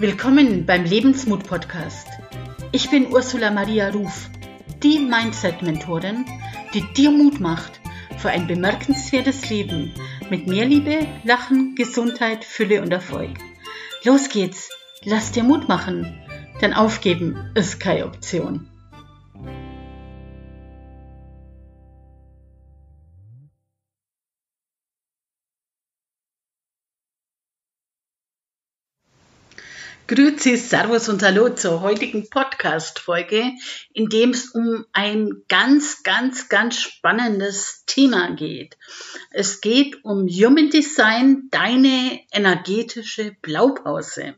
Willkommen beim Lebensmut Podcast. Ich bin Ursula Maria Ruf, die Mindset-Mentorin, die dir Mut macht für ein bemerkenswertes Leben mit mehr Liebe, Lachen, Gesundheit, Fülle und Erfolg. Los geht's, lass dir Mut machen, denn aufgeben ist keine Option. Grüezi, Servus und Hallo zur heutigen Podcast-Folge, in dem es um ein ganz, ganz, ganz spannendes Thema geht. Es geht um Human Design, deine energetische Blaupause.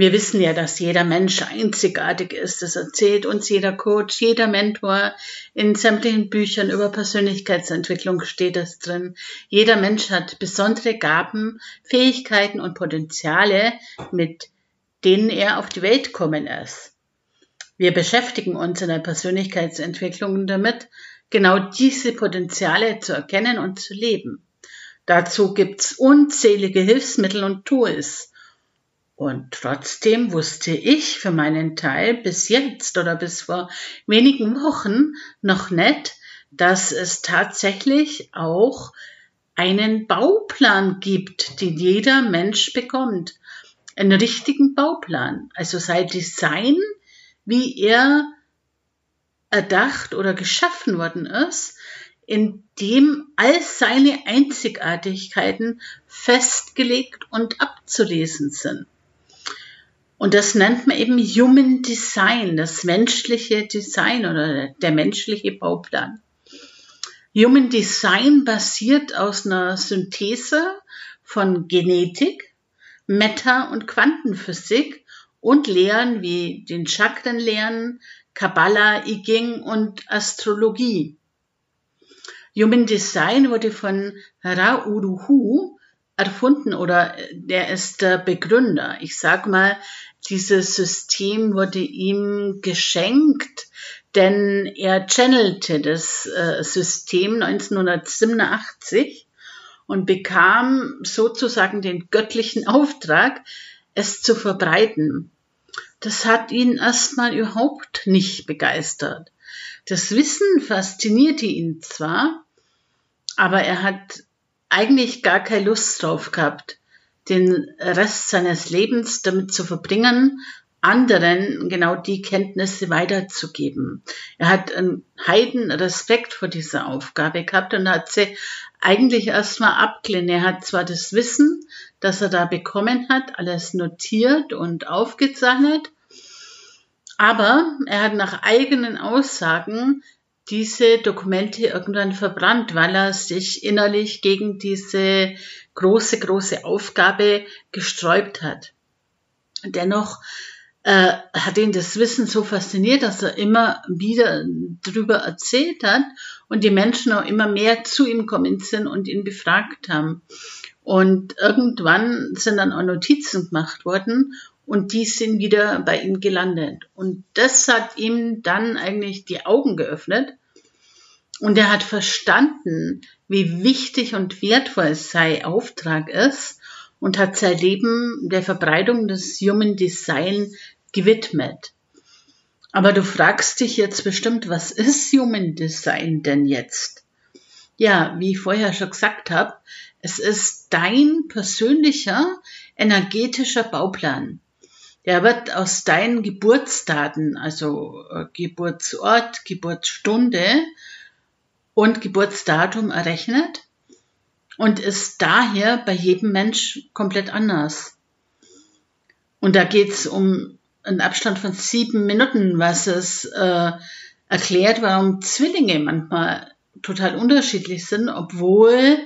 Wir wissen ja, dass jeder Mensch einzigartig ist. Das erzählt uns jeder Coach, jeder Mentor. In sämtlichen Büchern über Persönlichkeitsentwicklung steht das drin. Jeder Mensch hat besondere Gaben, Fähigkeiten und Potenziale, mit denen er auf die Welt kommen ist. Wir beschäftigen uns in der Persönlichkeitsentwicklung damit, genau diese Potenziale zu erkennen und zu leben. Dazu gibt's unzählige Hilfsmittel und Tools. Und trotzdem wusste ich für meinen Teil bis jetzt oder bis vor wenigen Wochen noch nicht, dass es tatsächlich auch einen Bauplan gibt, den jeder Mensch bekommt. Einen richtigen Bauplan. Also sein Design, wie er erdacht oder geschaffen worden ist, in dem all seine Einzigartigkeiten festgelegt und abzulesen sind. Und das nennt man eben Human Design, das menschliche Design oder der menschliche Bauplan. Human Design basiert aus einer Synthese von Genetik, Meta- und Quantenphysik und Lehren wie den Chakrenlehren, Kabbalah, I Ching und Astrologie. Human Design wurde von Ra Uruhu erfunden oder der ist der Begründer. Ich sag mal, dieses System wurde ihm geschenkt, denn er channelte das äh, System 1987 und bekam sozusagen den göttlichen Auftrag, es zu verbreiten. Das hat ihn erstmal überhaupt nicht begeistert. Das Wissen faszinierte ihn zwar, aber er hat eigentlich gar keine Lust drauf gehabt, den Rest seines Lebens damit zu verbringen, anderen genau die Kenntnisse weiterzugeben. Er hat einen heiden Respekt vor dieser Aufgabe gehabt und hat sie eigentlich erstmal abgelehnt. Er hat zwar das Wissen, das er da bekommen hat, alles notiert und aufgezeichnet, aber er hat nach eigenen Aussagen diese Dokumente irgendwann verbrannt, weil er sich innerlich gegen diese große, große Aufgabe gesträubt hat. Dennoch äh, hat ihn das Wissen so fasziniert, dass er immer wieder darüber erzählt hat und die Menschen auch immer mehr zu ihm kommen sind und ihn befragt haben. Und irgendwann sind dann auch Notizen gemacht worden und die sind wieder bei ihm gelandet. Und das hat ihm dann eigentlich die Augen geöffnet und er hat verstanden, wie wichtig und wertvoll sein Auftrag ist und hat sein Leben der Verbreitung des Human Design gewidmet. Aber du fragst dich jetzt bestimmt, was ist Human Design denn jetzt? Ja, wie ich vorher schon gesagt habe, es ist dein persönlicher energetischer Bauplan. Der wird aus deinen Geburtsdaten, also äh, Geburtsort, Geburtsstunde und Geburtsdatum errechnet und ist daher bei jedem Mensch komplett anders. Und da geht es um einen Abstand von sieben Minuten, was es äh, erklärt, warum Zwillinge manchmal total unterschiedlich sind, obwohl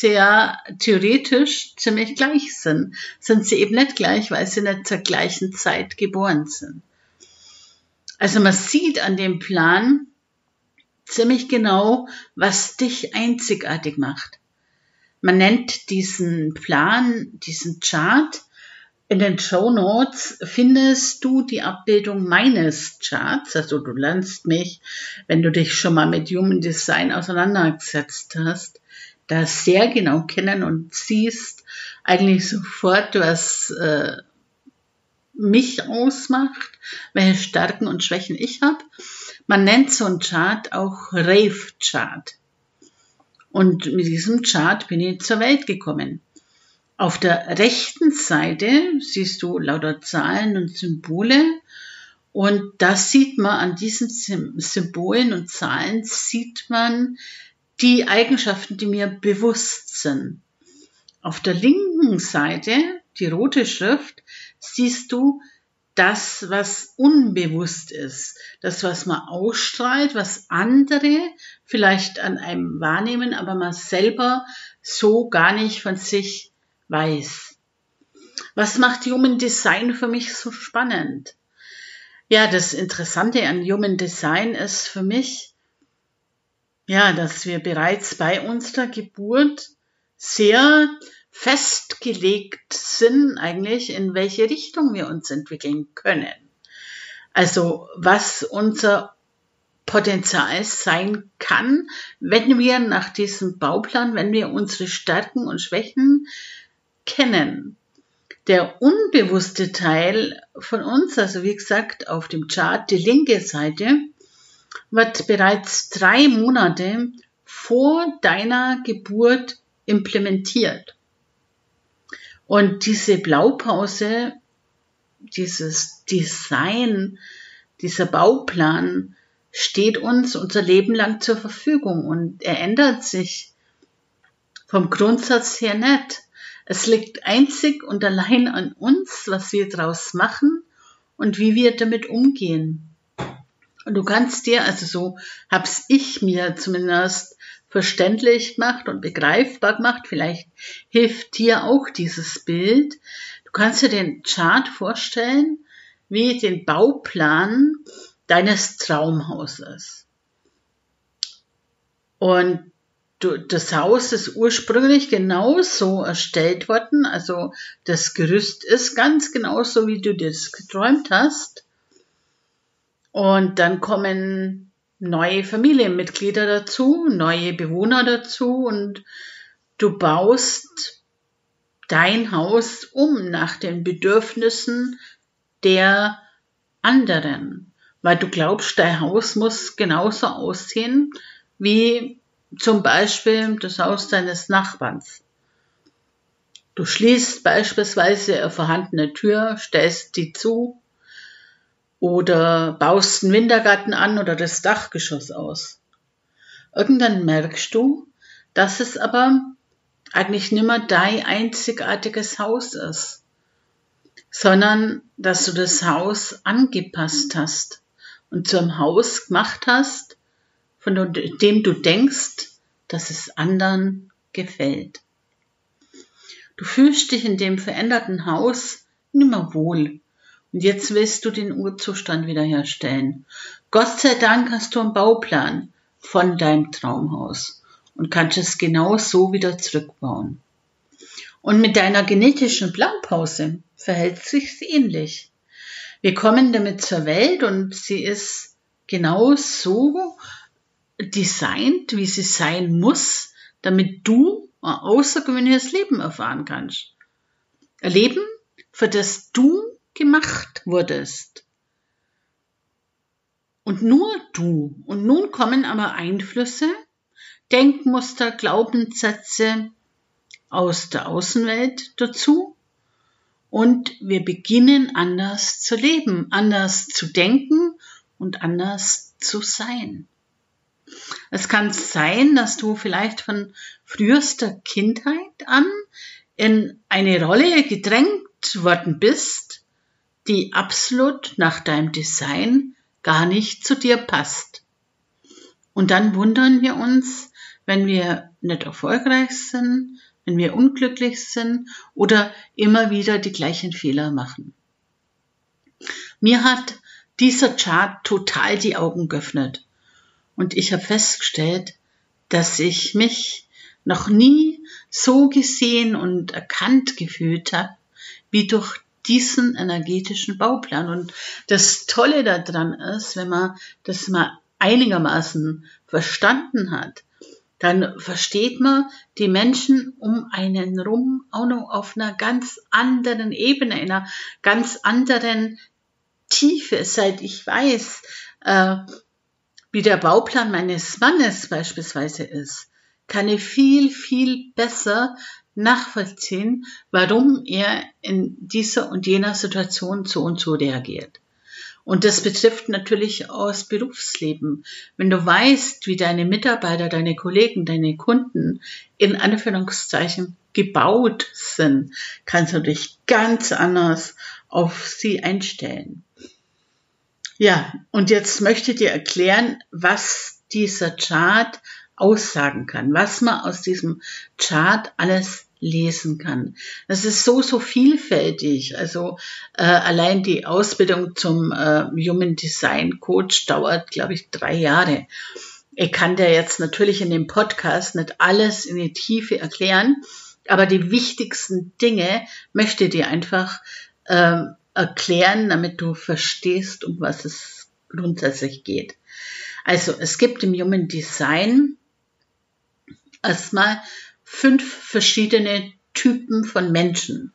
ja theoretisch ziemlich gleich sind. Sind sie eben nicht gleich, weil sie nicht zur gleichen Zeit geboren sind. Also man sieht an dem Plan, ziemlich genau, was dich einzigartig macht. Man nennt diesen Plan, diesen Chart. In den Show Notes findest du die Abbildung meines Charts. Also du lernst mich, wenn du dich schon mal mit Human Design auseinandergesetzt hast, da sehr genau kennen und siehst eigentlich sofort, was äh, mich ausmacht, welche Stärken und Schwächen ich habe. Man nennt so einen Chart auch Rave-Chart. Und mit diesem Chart bin ich zur Welt gekommen. Auf der rechten Seite siehst du lauter Zahlen und Symbole. Und das sieht man an diesen Symbolen und Zahlen, sieht man die Eigenschaften, die mir bewusst sind. Auf der linken Seite, die rote Schrift, siehst du das, was unbewusst ist, das, was man ausstrahlt, was andere vielleicht an einem wahrnehmen, aber man selber so gar nicht von sich weiß. Was macht Human Design für mich so spannend? Ja, das Interessante an Human Design ist für mich, ja, dass wir bereits bei unserer Geburt sehr festgelegt sind eigentlich, in welche Richtung wir uns entwickeln können. Also was unser Potenzial sein kann, wenn wir nach diesem Bauplan, wenn wir unsere Stärken und Schwächen kennen. Der unbewusste Teil von uns, also wie gesagt auf dem Chart die linke Seite, wird bereits drei Monate vor deiner Geburt implementiert. Und diese Blaupause, dieses Design, dieser Bauplan steht uns unser Leben lang zur Verfügung und er ändert sich vom Grundsatz her nicht. Es liegt einzig und allein an uns, was wir daraus machen und wie wir damit umgehen. Und du kannst dir, also so hab's ich mir zumindest verständlich gemacht und begreifbar gemacht. Vielleicht hilft dir auch dieses Bild. Du kannst dir den Chart vorstellen wie den Bauplan deines Traumhauses. Und das Haus ist ursprünglich genauso erstellt worden, also das Gerüst ist ganz genauso, wie du das geträumt hast. Und dann kommen neue Familienmitglieder dazu, neue Bewohner dazu und du baust dein Haus um nach den Bedürfnissen der anderen, weil du glaubst, dein Haus muss genauso aussehen wie zum Beispiel das Haus deines Nachbarns. Du schließt beispielsweise eine vorhandene Tür, stellst die zu oder baust einen Wintergarten an oder das Dachgeschoss aus. Irgendwann merkst du, dass es aber eigentlich nimmer dein einzigartiges Haus ist, sondern dass du das Haus angepasst hast und zu einem Haus gemacht hast, von dem du denkst, dass es anderen gefällt. Du fühlst dich in dem veränderten Haus nimmer wohl und jetzt willst du den Urzustand wiederherstellen. Gott sei Dank hast du einen Bauplan von deinem Traumhaus und kannst es genau so wieder zurückbauen. Und mit deiner genetischen Blaupause verhält sich ähnlich. Wir kommen damit zur Welt und sie ist genau so designt, wie sie sein muss, damit du ein außergewöhnliches Leben erfahren kannst. Ein Leben, für das du gemacht wurdest. Und nur du. Und nun kommen aber Einflüsse, Denkmuster, Glaubenssätze aus der Außenwelt dazu. Und wir beginnen anders zu leben, anders zu denken und anders zu sein. Es kann sein, dass du vielleicht von frühester Kindheit an in eine Rolle gedrängt worden bist, die absolut nach deinem Design gar nicht zu dir passt. Und dann wundern wir uns, wenn wir nicht erfolgreich sind, wenn wir unglücklich sind oder immer wieder die gleichen Fehler machen. Mir hat dieser Chart total die Augen geöffnet und ich habe festgestellt, dass ich mich noch nie so gesehen und erkannt gefühlt habe, wie durch diesen energetischen Bauplan. Und das Tolle daran ist, wenn man das mal einigermaßen verstanden hat, dann versteht man die Menschen um einen rum auch noch auf einer ganz anderen Ebene, einer ganz anderen Tiefe. Seit ich weiß, äh, wie der Bauplan meines Mannes beispielsweise ist, kann ich viel, viel besser nachvollziehen, warum er in dieser und jener Situation so und so reagiert. Und das betrifft natürlich auch das Berufsleben. Wenn du weißt, wie deine Mitarbeiter, deine Kollegen, deine Kunden in Anführungszeichen gebaut sind, kannst du dich ganz anders auf sie einstellen. Ja, und jetzt möchte ich dir erklären, was dieser Chart aussagen kann, was man aus diesem Chart alles lesen kann. Das ist so, so vielfältig. Also äh, allein die Ausbildung zum äh, Human Design Coach dauert, glaube ich, drei Jahre. Ich kann dir jetzt natürlich in dem Podcast nicht alles in die Tiefe erklären, aber die wichtigsten Dinge möchte ich dir einfach äh, erklären, damit du verstehst, um was es grundsätzlich geht. Also es gibt im Human Design erstmal fünf verschiedene Typen von Menschen,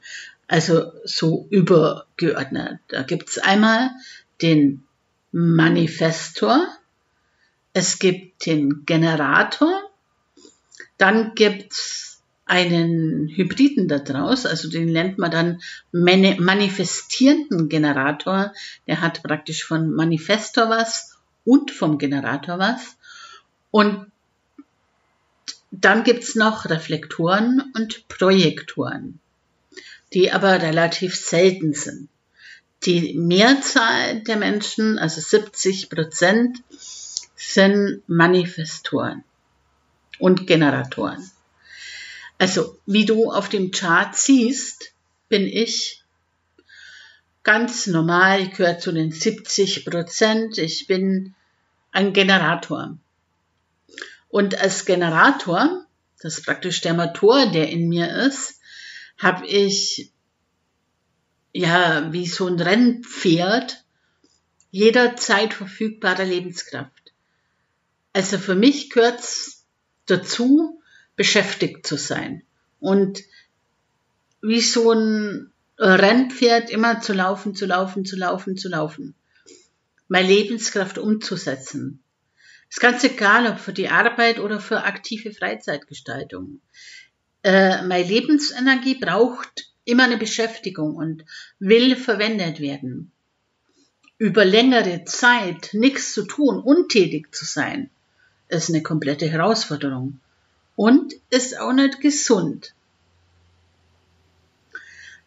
also so übergeordnet. Da gibt's einmal den Manifestor, es gibt den Generator, dann gibt's einen Hybriden daraus, also den nennt man dann manifestierenden Generator, der hat praktisch von Manifestor was und vom Generator was. Und dann gibt's noch Reflektoren und Projektoren, die aber relativ selten sind. Die Mehrzahl der Menschen, also 70 Prozent, sind Manifestoren und Generatoren. Also, wie du auf dem Chart siehst, bin ich ganz normal, ich gehöre zu den 70 Prozent, ich bin ein Generator. Und als Generator, das ist praktisch der Motor, der in mir ist, habe ich ja wie so ein Rennpferd jederzeit verfügbare Lebenskraft. Also für mich gehört es dazu, beschäftigt zu sein und wie so ein Rennpferd immer zu laufen, zu laufen, zu laufen, zu laufen. Meine Lebenskraft umzusetzen. Ist ganz egal, ob für die Arbeit oder für aktive Freizeitgestaltung. Äh, meine Lebensenergie braucht immer eine Beschäftigung und will verwendet werden. Über längere Zeit nichts zu tun, untätig zu sein, ist eine komplette Herausforderung und ist auch nicht gesund.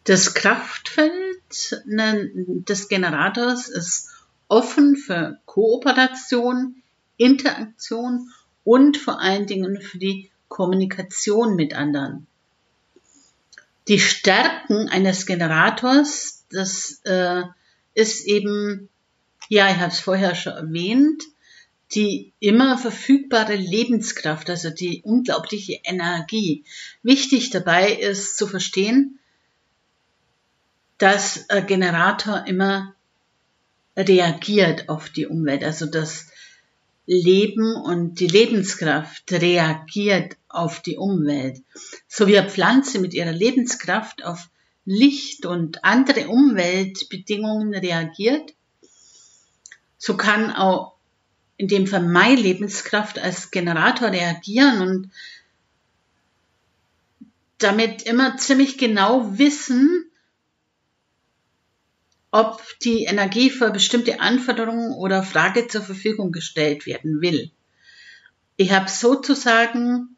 Das Kraftfeld ne, des Generators ist offen für Kooperation, Interaktion und vor allen Dingen für die Kommunikation mit anderen. Die Stärken eines Generators, das äh, ist eben, ja, ich habe es vorher schon erwähnt, die immer verfügbare Lebenskraft, also die unglaubliche Energie. Wichtig dabei ist zu verstehen, dass ein Generator immer reagiert auf die Umwelt, also dass Leben und die Lebenskraft reagiert auf die Umwelt. So wie eine Pflanze mit ihrer Lebenskraft auf Licht und andere Umweltbedingungen reagiert, so kann auch in dem Fall meine Lebenskraft als Generator reagieren und damit immer ziemlich genau wissen, ob die Energie für bestimmte Anforderungen oder Frage zur Verfügung gestellt werden will. Ich habe sozusagen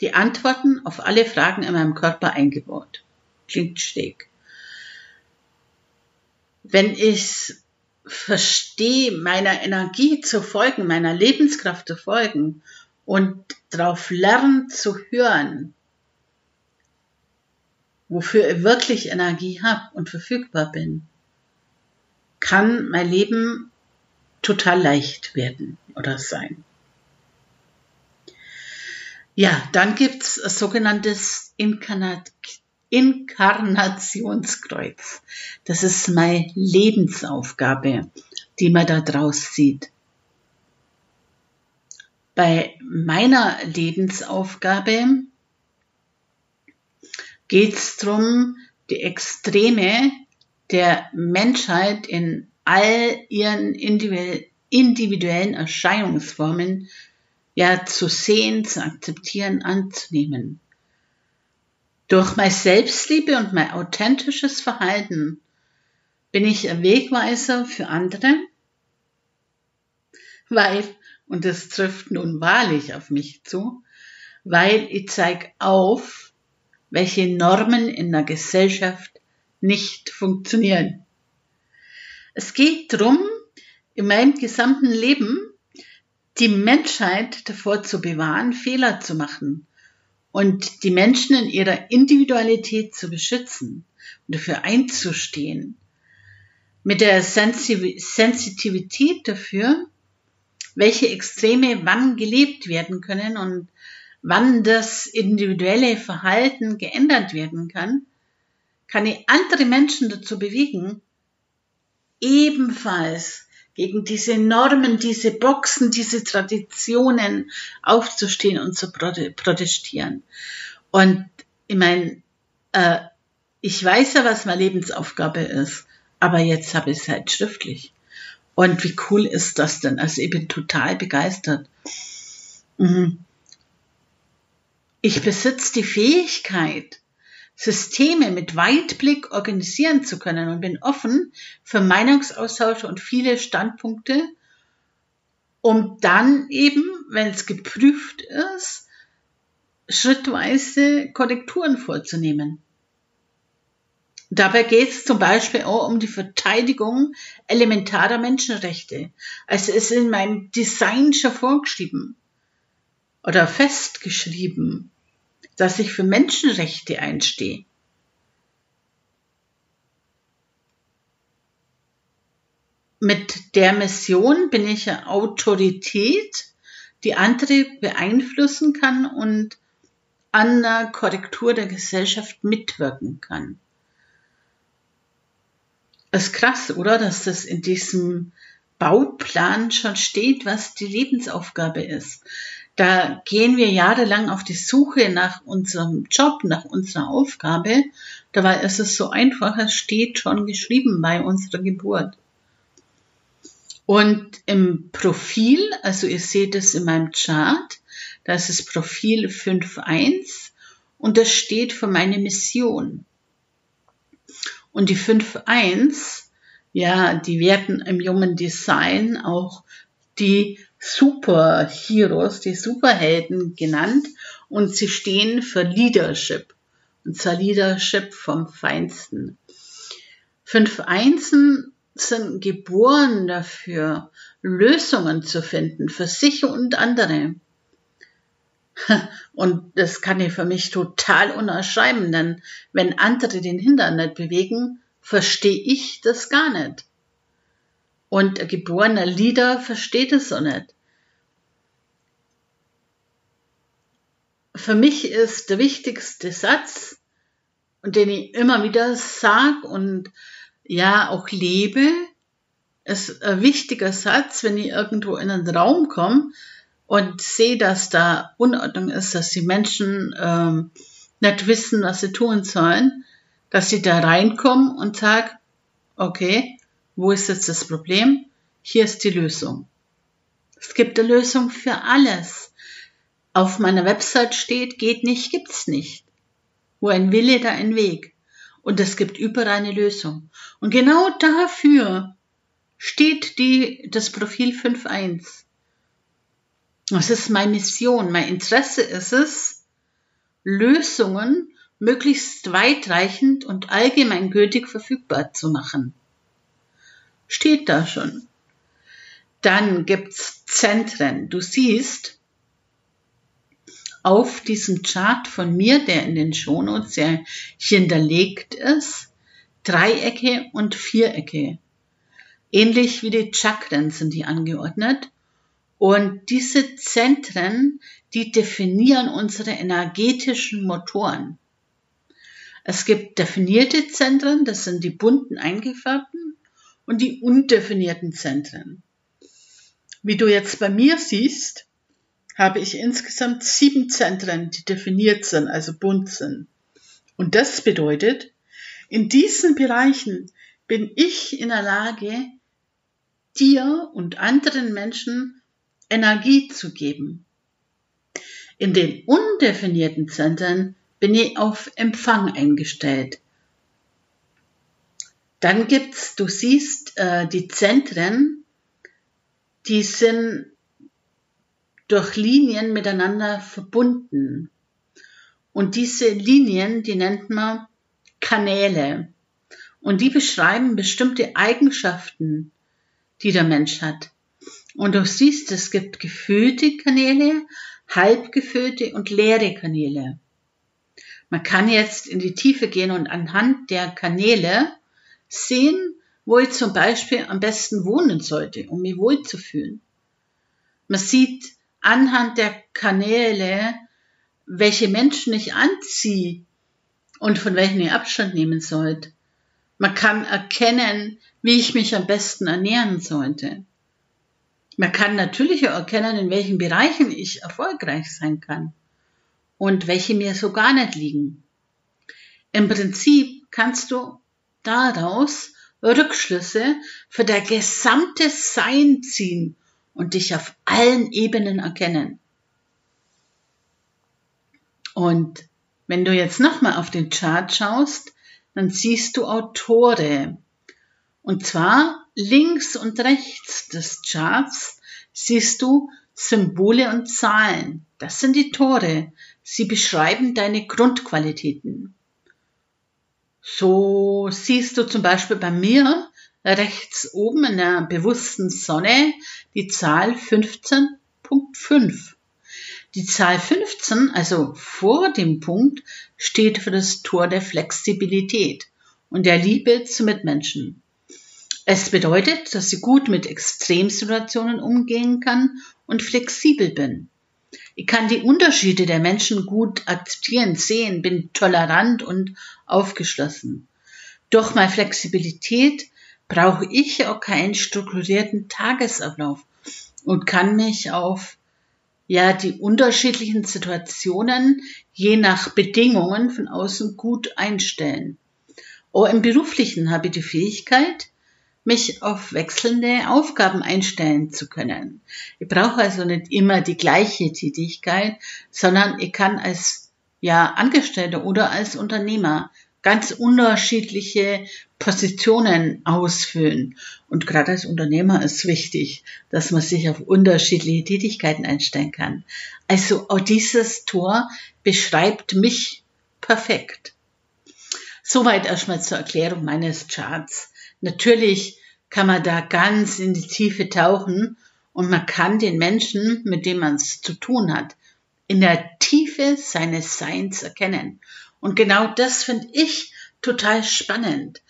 die Antworten auf alle Fragen in meinem Körper eingebaut. Klingt schräg. Wenn ich verstehe, meiner Energie zu folgen, meiner Lebenskraft zu folgen und darauf lernen zu hören, wofür ich wirklich Energie habe und verfügbar bin, kann mein Leben total leicht werden oder sein. Ja, dann gibt's sogenanntes Inkarnat Inkarnationskreuz. Das ist meine Lebensaufgabe, die man da draus sieht. Bei meiner Lebensaufgabe geht es darum, die Extreme der Menschheit in all ihren individuellen Erscheinungsformen ja zu sehen, zu akzeptieren, anzunehmen. Durch meine Selbstliebe und mein authentisches Verhalten bin ich ein Wegweiser für andere, weil, und das trifft nun wahrlich auf mich zu, weil ich zeige auf, welche Normen in der Gesellschaft nicht funktionieren. Es geht darum, in meinem gesamten Leben die Menschheit davor zu bewahren, Fehler zu machen und die Menschen in ihrer Individualität zu beschützen und dafür einzustehen. Mit der Sensitivität dafür, welche Extreme wann gelebt werden können und wann das individuelle Verhalten geändert werden kann, kann ich andere Menschen dazu bewegen, ebenfalls gegen diese Normen, diese Boxen, diese Traditionen aufzustehen und zu protestieren. Und ich meine, äh, ich weiß ja, was meine Lebensaufgabe ist, aber jetzt habe ich es halt schriftlich. Und wie cool ist das denn? Also ich bin total begeistert. Mhm. Ich besitze die Fähigkeit, Systeme mit Weitblick organisieren zu können und bin offen für Meinungsaustausch und viele Standpunkte, um dann eben, wenn es geprüft ist, schrittweise Korrekturen vorzunehmen. Dabei geht es zum Beispiel auch um die Verteidigung elementarer Menschenrechte. Also es ist in meinem Design schon vorgeschrieben oder festgeschrieben dass ich für Menschenrechte einstehe. Mit der Mission bin ich eine Autorität, die andere beeinflussen kann und an der Korrektur der Gesellschaft mitwirken kann. Das ist krass, oder? Dass das in diesem Bauplan schon steht, was die Lebensaufgabe ist. Da gehen wir jahrelang auf die Suche nach unserem Job, nach unserer Aufgabe. Dabei ist es so einfach, es steht schon geschrieben bei unserer Geburt. Und im Profil, also ihr seht es in meinem Chart, da ist das Profil 5.1 und das steht für meine Mission. Und die 5.1, ja, die werden im Human Design auch die Superheroes, die Superhelden genannt und sie stehen für Leadership. Und zwar Leadership vom Feinsten. Fünf Einsen sind geboren dafür, Lösungen zu finden für sich und andere. Und das kann ich für mich total unerschreiben, denn wenn andere den Hintern nicht bewegen, verstehe ich das gar nicht. Und ein geborener Leader versteht es so nicht. Für mich ist der wichtigste Satz, und den ich immer wieder sage und ja auch lebe, ist ein wichtiger Satz, wenn ich irgendwo in einen Raum komme und sehe, dass da Unordnung ist, dass die Menschen ähm, nicht wissen, was sie tun sollen, dass sie da reinkommen und sagen, okay, wo ist jetzt das Problem? Hier ist die Lösung. Es gibt eine Lösung für alles. Auf meiner Website steht, geht nicht, gibt's nicht. Wo ein Wille, da ein Weg. Und es gibt überall eine Lösung. Und genau dafür steht die, das Profil 5.1. Das ist meine Mission. Mein Interesse ist es, Lösungen möglichst weitreichend und allgemeingültig verfügbar zu machen steht da schon. Dann gibt's Zentren. Du siehst auf diesem Chart von mir, der in den Shownotes ja hinterlegt ist, Dreiecke und Vierecke. Ähnlich wie die Chakren sind die angeordnet. Und diese Zentren, die definieren unsere energetischen Motoren. Es gibt definierte Zentren, das sind die bunten eingefärbten und die undefinierten Zentren. Wie du jetzt bei mir siehst, habe ich insgesamt sieben Zentren, die definiert sind, also bunt sind. Und das bedeutet, in diesen Bereichen bin ich in der Lage, dir und anderen Menschen Energie zu geben. In den undefinierten Zentren bin ich auf Empfang eingestellt. Dann gibt's, du siehst, äh, die Zentren, die sind durch Linien miteinander verbunden. Und diese Linien, die nennt man Kanäle. Und die beschreiben bestimmte Eigenschaften, die der Mensch hat. Und du siehst, es gibt gefüllte Kanäle, halbgefüllte und leere Kanäle. Man kann jetzt in die Tiefe gehen und anhand der Kanäle sehen, wo ich zum Beispiel am besten wohnen sollte, um mich wohlzufühlen. Man sieht anhand der Kanäle, welche Menschen ich anziehe und von welchen ich Abstand nehmen sollte. Man kann erkennen, wie ich mich am besten ernähren sollte. Man kann natürlich auch erkennen, in welchen Bereichen ich erfolgreich sein kann und welche mir so gar nicht liegen. Im Prinzip kannst du daraus Rückschlüsse für dein gesamtes Sein ziehen und dich auf allen Ebenen erkennen. Und wenn du jetzt nochmal auf den Chart schaust, dann siehst du Autore. Und zwar links und rechts des Charts siehst du Symbole und Zahlen. Das sind die Tore. Sie beschreiben deine Grundqualitäten. So siehst du zum Beispiel bei mir rechts oben in der bewussten Sonne die Zahl 15.5. Die Zahl 15, also vor dem Punkt, steht für das Tor der Flexibilität und der Liebe zu Mitmenschen. Es bedeutet, dass ich gut mit Extremsituationen umgehen kann und flexibel bin. Ich kann die Unterschiede der Menschen gut akzeptieren, sehen, bin tolerant und aufgeschlossen. Durch meine Flexibilität brauche ich auch keinen strukturierten Tagesablauf und kann mich auf ja die unterschiedlichen Situationen je nach Bedingungen von außen gut einstellen. Auch im beruflichen habe ich die Fähigkeit, mich auf wechselnde Aufgaben einstellen zu können. Ich brauche also nicht immer die gleiche Tätigkeit, sondern ich kann als ja, Angestellter oder als Unternehmer ganz unterschiedliche Positionen ausfüllen. Und gerade als Unternehmer ist wichtig, dass man sich auf unterschiedliche Tätigkeiten einstellen kann. Also auch dieses Tor beschreibt mich perfekt. Soweit erstmal zur Erklärung meines Charts. Natürlich kann man da ganz in die Tiefe tauchen und man kann den Menschen, mit dem man es zu tun hat, in der Tiefe seines Seins erkennen. Und genau das finde ich total spannend.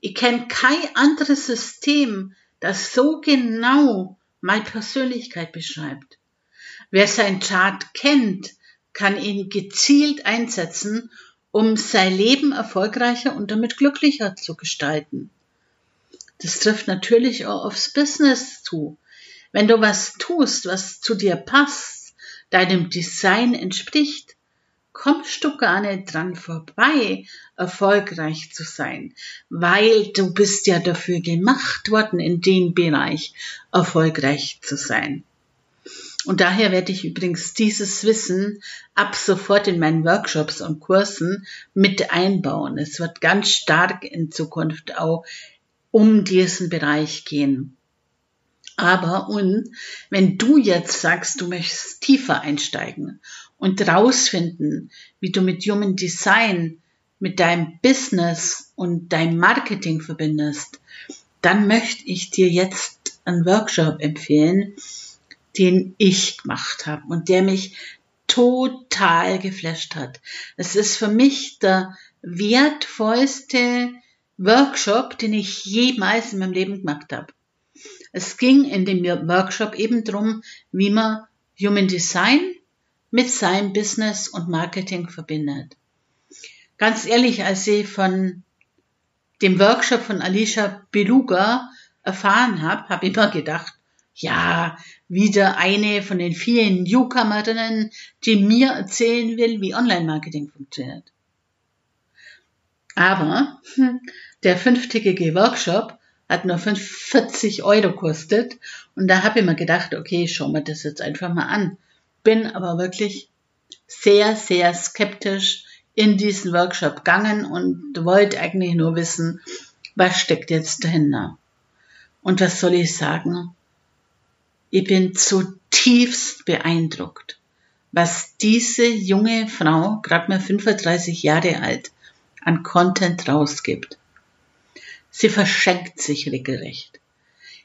Ich kenne kein anderes System, das so genau meine Persönlichkeit beschreibt. Wer sein Chart kennt, kann ihn gezielt einsetzen, um sein Leben erfolgreicher und damit glücklicher zu gestalten. Das trifft natürlich auch aufs Business zu. Wenn du was tust, was zu dir passt, deinem Design entspricht, kommst du gar nicht dran vorbei, erfolgreich zu sein, weil du bist ja dafür gemacht worden, in dem Bereich erfolgreich zu sein. Und daher werde ich übrigens dieses Wissen ab sofort in meinen Workshops und Kursen mit einbauen. Es wird ganz stark in Zukunft auch um diesen Bereich gehen. Aber und wenn du jetzt sagst, du möchtest tiefer einsteigen und rausfinden, wie du mit Human Design, mit deinem Business und deinem Marketing verbindest, dann möchte ich dir jetzt einen Workshop empfehlen, den ich gemacht habe und der mich total geflasht hat. Es ist für mich der wertvollste Workshop, den ich jemals in meinem Leben gemacht habe. Es ging in dem Workshop eben drum, wie man Human Design mit seinem Business und Marketing verbindet. Ganz ehrlich, als ich von dem Workshop von Alicia Beluga erfahren habe, habe ich immer gedacht, Ja, wieder eine von den vielen Newcomerinnen, die mir erzählen will, wie Online-Marketing funktioniert. Aber hm, der fünftägige Workshop hat nur 40 Euro kostet und da habe ich mir gedacht, okay, schauen wir das jetzt einfach mal an. Bin aber wirklich sehr, sehr skeptisch in diesen Workshop gegangen und wollte eigentlich nur wissen, was steckt jetzt dahinter. Und was soll ich sagen? Ich bin zutiefst beeindruckt, was diese junge Frau, gerade mal 35 Jahre alt, an Content rausgibt. Sie verschenkt sich regelrecht.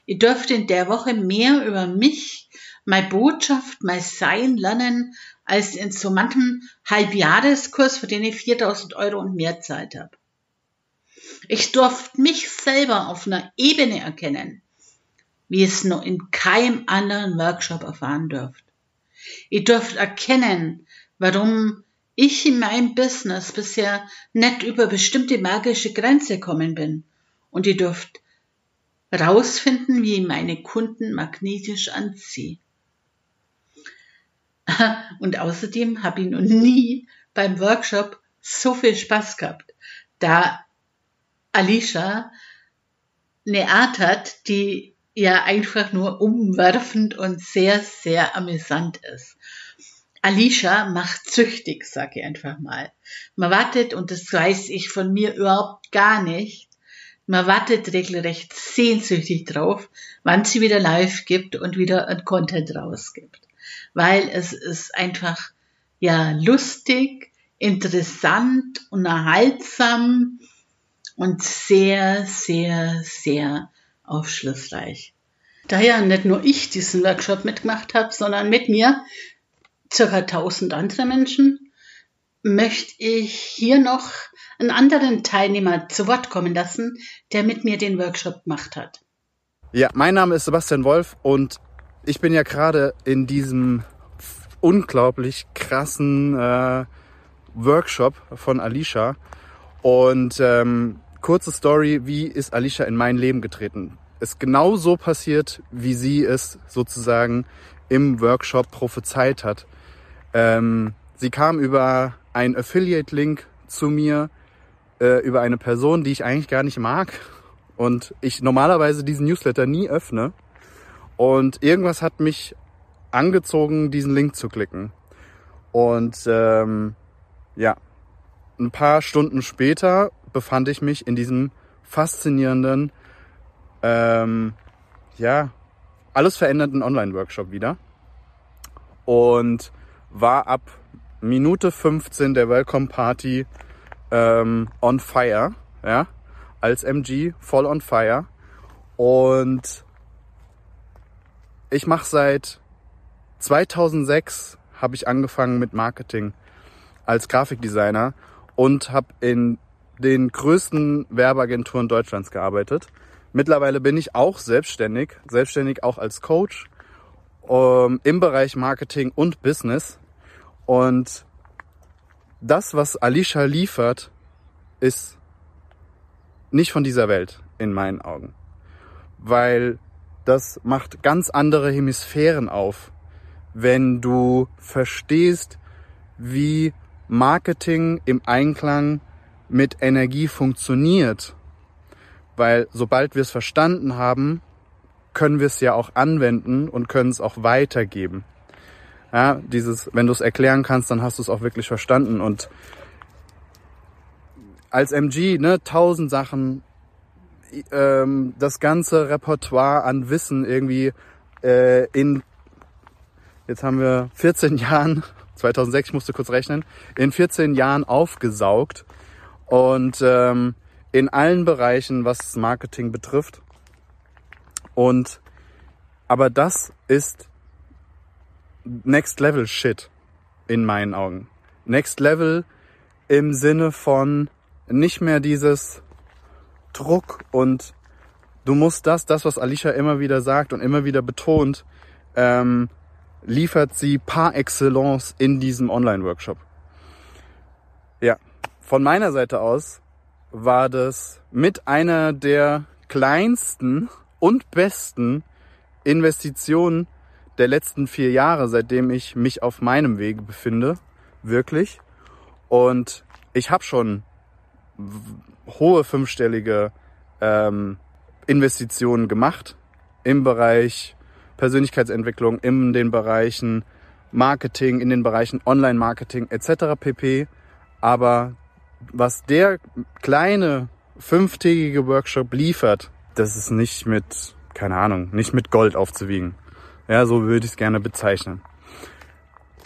Ihr dürft in der Woche mehr über mich, meine Botschaft, mein Sein lernen, als in so manchem Halbjahreskurs, für den ich 4000 Euro und mehr Zeit habe. Ich durfte mich selber auf einer Ebene erkennen, wie es noch in keinem anderen Workshop erfahren dürft. Ihr dürft erkennen, warum ich in meinem Business bisher nicht über bestimmte magische Grenze gekommen bin. Und ihr dürft rausfinden, wie ich meine Kunden magnetisch anziehe. Und außerdem habe ich noch nie beim Workshop so viel Spaß gehabt, da Alicia eine Art hat, die ja einfach nur umwerfend und sehr, sehr amüsant ist. Alicia macht süchtig, sage ich einfach mal. Man wartet, und das weiß ich von mir überhaupt gar nicht, man wartet regelrecht sehnsüchtig drauf, wann sie wieder live gibt und wieder ein Content rausgibt. Weil es ist einfach, ja, lustig, interessant, unterhaltsam und sehr, sehr, sehr aufschlussreich. Da ja nicht nur ich diesen Workshop mitgemacht habe, sondern mit mir circa 1000 andere Menschen, möchte ich hier noch einen anderen Teilnehmer zu Wort kommen lassen, der mit mir den Workshop gemacht hat. Ja, mein Name ist Sebastian Wolf und ich bin ja gerade in diesem unglaublich krassen äh, Workshop von Alicia. Und ähm, kurze Story, wie ist Alicia in mein Leben getreten? Ist genau so passiert, wie sie es sozusagen im Workshop prophezeit hat. Ähm, sie kam über einen Affiliate-Link zu mir, äh, über eine Person, die ich eigentlich gar nicht mag und ich normalerweise diesen Newsletter nie öffne. Und irgendwas hat mich angezogen, diesen Link zu klicken. Und ähm, ja, ein paar Stunden später befand ich mich in diesem faszinierenden, ähm, ja, alles verändernden Online-Workshop wieder. Und war ab Minute 15 der Welcome Party ähm, on fire, ja, als MG voll on fire. Und ich mache seit 2006 habe ich angefangen mit Marketing als Grafikdesigner und habe in den größten Werbeagenturen Deutschlands gearbeitet. Mittlerweile bin ich auch selbstständig, selbstständig auch als Coach ähm, im Bereich Marketing und Business. Und das, was Alicia liefert, ist nicht von dieser Welt in meinen Augen. Weil das macht ganz andere Hemisphären auf, wenn du verstehst, wie Marketing im Einklang mit Energie funktioniert. Weil sobald wir es verstanden haben, können wir es ja auch anwenden und können es auch weitergeben. Ja, dieses, wenn du es erklären kannst, dann hast du es auch wirklich verstanden. Und als MG, ne, tausend Sachen, ähm, das ganze Repertoire an Wissen irgendwie äh, in, jetzt haben wir 14 Jahren, 2006, ich musste kurz rechnen, in 14 Jahren aufgesaugt und ähm, in allen Bereichen, was Marketing betrifft. Und aber das ist Next Level Shit in meinen Augen. Next Level im Sinne von nicht mehr dieses Druck und du musst das, das, was Alicia immer wieder sagt und immer wieder betont, ähm, liefert sie par excellence in diesem Online-Workshop. Ja, von meiner Seite aus war das mit einer der kleinsten und besten Investition der letzten vier Jahre, seitdem ich mich auf meinem Wege befinde, wirklich. Und ich habe schon hohe fünfstellige ähm, Investitionen gemacht im Bereich Persönlichkeitsentwicklung, in den Bereichen Marketing, in den Bereichen Online-Marketing etc. pp. Aber was der kleine fünftägige Workshop liefert, das ist nicht mit, keine Ahnung, nicht mit Gold aufzuwiegen. Ja, so würde ich es gerne bezeichnen.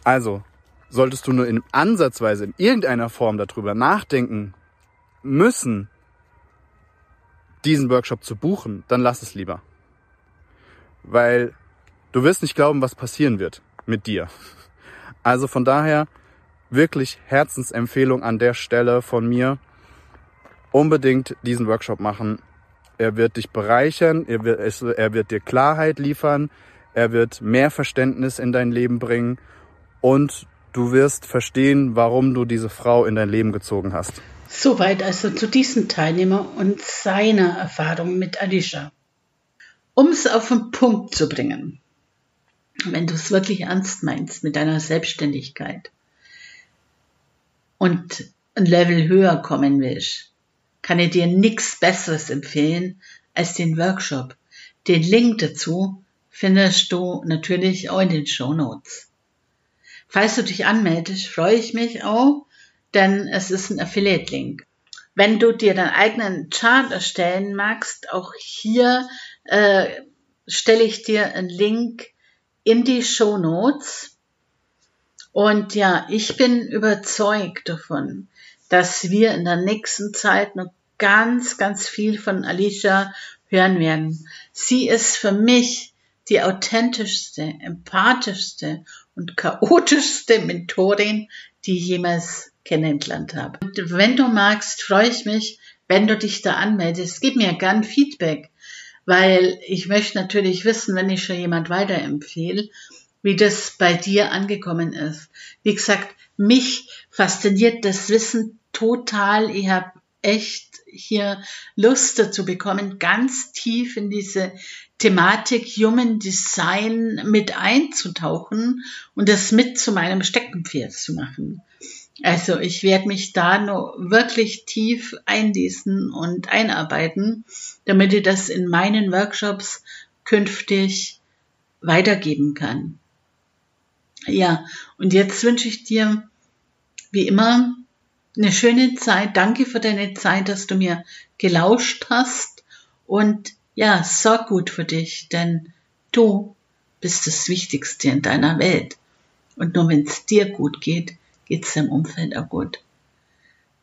Also, solltest du nur in ansatzweise in irgendeiner Form darüber nachdenken müssen, diesen Workshop zu buchen, dann lass es lieber. Weil du wirst nicht glauben, was passieren wird mit dir. Also von daher wirklich Herzensempfehlung an der Stelle von mir. Unbedingt diesen Workshop machen. Er wird dich bereichern, er wird, er wird dir Klarheit liefern, er wird mehr Verständnis in dein Leben bringen und du wirst verstehen, warum du diese Frau in dein Leben gezogen hast. Soweit also zu diesem Teilnehmer und seiner Erfahrung mit Alicia. Um es auf den Punkt zu bringen, wenn du es wirklich ernst meinst mit deiner Selbstständigkeit und ein Level höher kommen willst, kann ich dir nichts Besseres empfehlen als den Workshop. Den Link dazu findest du natürlich auch in den Show Notes. Falls du dich anmeldest, freue ich mich auch, denn es ist ein Affiliate-Link. Wenn du dir deinen eigenen Chart erstellen magst, auch hier äh, stelle ich dir einen Link in die Show Notes. Und ja, ich bin überzeugt davon, dass wir in der nächsten Zeit noch ganz, ganz viel von Alicia hören werden. Sie ist für mich die authentischste, empathischste und chaotischste Mentorin, die ich jemals kennengelernt habe. Und wenn du magst, freue ich mich, wenn du dich da anmeldest. Gib mir gern Feedback, weil ich möchte natürlich wissen, wenn ich schon jemand weiterempfehle, wie das bei dir angekommen ist. Wie gesagt, mich fasziniert das Wissen total. Ich habe echt hier Lust dazu bekommen, ganz tief in diese Thematik Human Design mit einzutauchen und das mit zu meinem Steckenpferd zu machen. Also ich werde mich da nur wirklich tief einlesen und einarbeiten, damit ich das in meinen Workshops künftig weitergeben kann. Ja, und jetzt wünsche ich dir wie immer eine schöne Zeit. Danke für deine Zeit, dass du mir gelauscht hast und ja, sorg gut für dich, denn du bist das Wichtigste in deiner Welt. Und nur wenn es dir gut geht, geht es deinem Umfeld auch gut.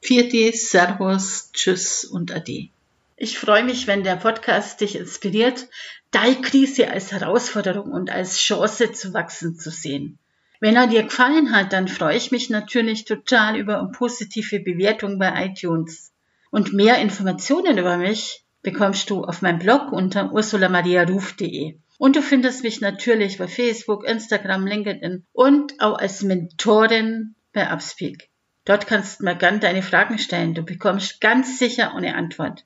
Vierte, Servus, Tschüss und Ade. Ich freue mich, wenn der Podcast dich inspiriert, deine Krise als Herausforderung und als Chance zu wachsen zu sehen. Wenn er dir gefallen hat, dann freue ich mich natürlich total über eine positive Bewertung bei iTunes. Und mehr Informationen über mich bekommst du auf meinem Blog unter ursulamariaruf.de. Und du findest mich natürlich bei Facebook, Instagram, LinkedIn und auch als Mentorin bei Upspeak. Dort kannst du mir gern deine Fragen stellen. Du bekommst ganz sicher eine Antwort.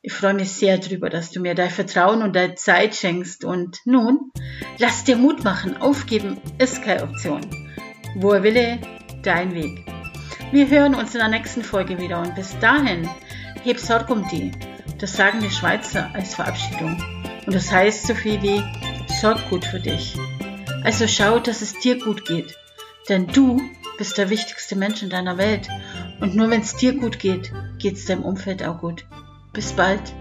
Ich freue mich sehr darüber, dass du mir dein Vertrauen und deine Zeit schenkst. Und nun, lass dir Mut machen. Aufgeben ist keine Option. Wo er wille, dein Weg. Wir hören uns in der nächsten Folge wieder und bis dahin, heb Sorg um die. Das sagen die Schweizer als Verabschiedung. Und das heißt so viel wie, sorg gut für dich. Also schau, dass es dir gut geht. Denn du bist der wichtigste Mensch in deiner Welt. Und nur wenn es dir gut geht, geht es deinem Umfeld auch gut. Bis bald.